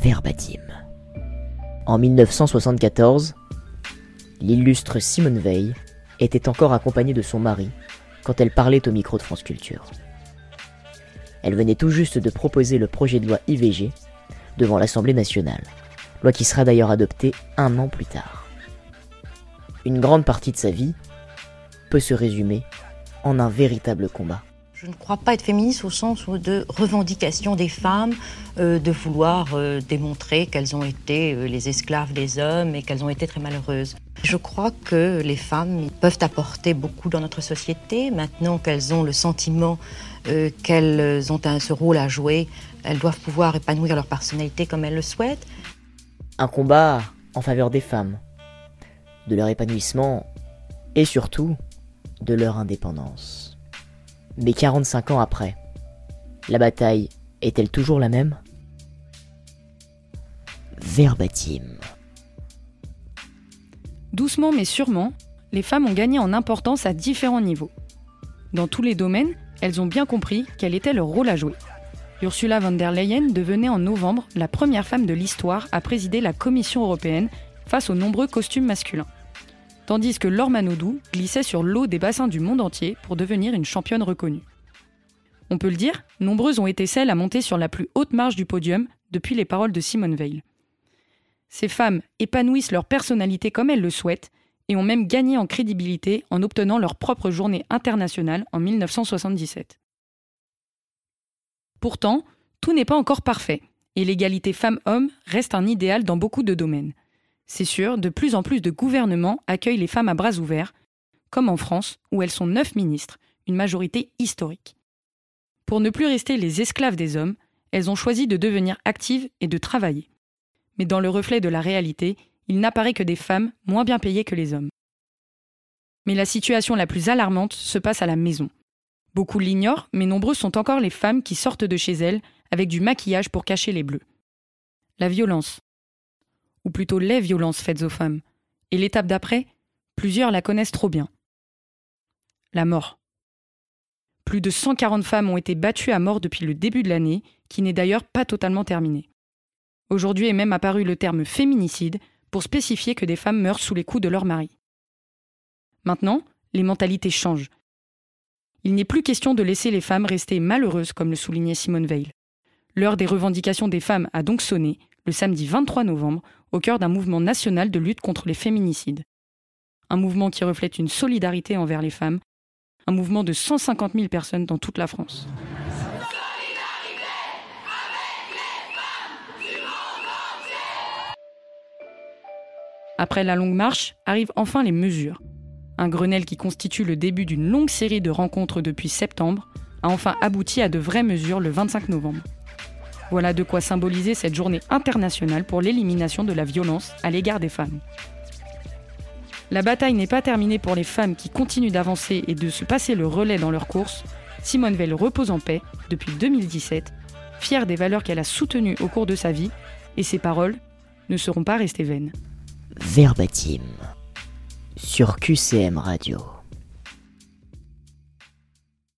verbatim. En 1974, l'illustre Simone Veil était encore accompagnée de son mari quand elle parlait au micro de France Culture. Elle venait tout juste de proposer le projet de loi IVG devant l'Assemblée nationale, loi qui sera d'ailleurs adoptée un an plus tard. Une grande partie de sa vie peut se résumer en un véritable combat. Je ne crois pas être féministe au sens de revendication des femmes, euh, de vouloir euh, démontrer qu'elles ont été euh, les esclaves des hommes et qu'elles ont été très malheureuses. Je crois que les femmes peuvent apporter beaucoup dans notre société. Maintenant qu'elles ont le sentiment qu'elles ont un, ce rôle à jouer, elles doivent pouvoir épanouir leur personnalité comme elles le souhaitent. Un combat en faveur des femmes, de leur épanouissement et surtout de leur indépendance. Mais 45 ans après, la bataille est-elle toujours la même? Verbatim. Doucement mais sûrement, les femmes ont gagné en importance à différents niveaux. Dans tous les domaines, elles ont bien compris quel était leur rôle à jouer. Ursula von der Leyen devenait en novembre la première femme de l'histoire à présider la Commission européenne face aux nombreux costumes masculins tandis que Laure Manodou glissait sur l'eau des bassins du monde entier pour devenir une championne reconnue. On peut le dire, nombreuses ont été celles à monter sur la plus haute marge du podium depuis les paroles de Simone Veil. Ces femmes épanouissent leur personnalité comme elles le souhaitent et ont même gagné en crédibilité en obtenant leur propre journée internationale en 1977. Pourtant, tout n'est pas encore parfait, et l'égalité femmes-hommes reste un idéal dans beaucoup de domaines. C'est sûr, de plus en plus de gouvernements accueillent les femmes à bras ouverts, comme en France, où elles sont neuf ministres, une majorité historique. Pour ne plus rester les esclaves des hommes, elles ont choisi de devenir actives et de travailler. Mais dans le reflet de la réalité, il n'apparaît que des femmes moins bien payées que les hommes. Mais la situation la plus alarmante se passe à la maison. Beaucoup l'ignorent, mais nombreuses sont encore les femmes qui sortent de chez elles avec du maquillage pour cacher les bleus. La violence, ou plutôt les violences faites aux femmes. Et l'étape d'après, plusieurs la connaissent trop bien. La mort. Plus de 140 femmes ont été battues à mort depuis le début de l'année, qui n'est d'ailleurs pas totalement terminée. Aujourd'hui est même apparu le terme féminicide pour spécifier que des femmes meurent sous les coups de leur mari. Maintenant, les mentalités changent. Il n'est plus question de laisser les femmes rester malheureuses, comme le soulignait Simone Veil. L'heure des revendications des femmes a donc sonné, le samedi 23 novembre, au cœur d'un mouvement national de lutte contre les féminicides. Un mouvement qui reflète une solidarité envers les femmes, un mouvement de 150 000 personnes dans toute la France. Après la longue marche, arrivent enfin les mesures. Un Grenelle qui constitue le début d'une longue série de rencontres depuis septembre a enfin abouti à de vraies mesures le 25 novembre. Voilà de quoi symboliser cette journée internationale pour l'élimination de la violence à l'égard des femmes. La bataille n'est pas terminée pour les femmes qui continuent d'avancer et de se passer le relais dans leur course. Simone Veil repose en paix depuis 2017, fière des valeurs qu'elle a soutenues au cours de sa vie, et ses paroles ne seront pas restées vaines. Verbatim sur QCM Radio.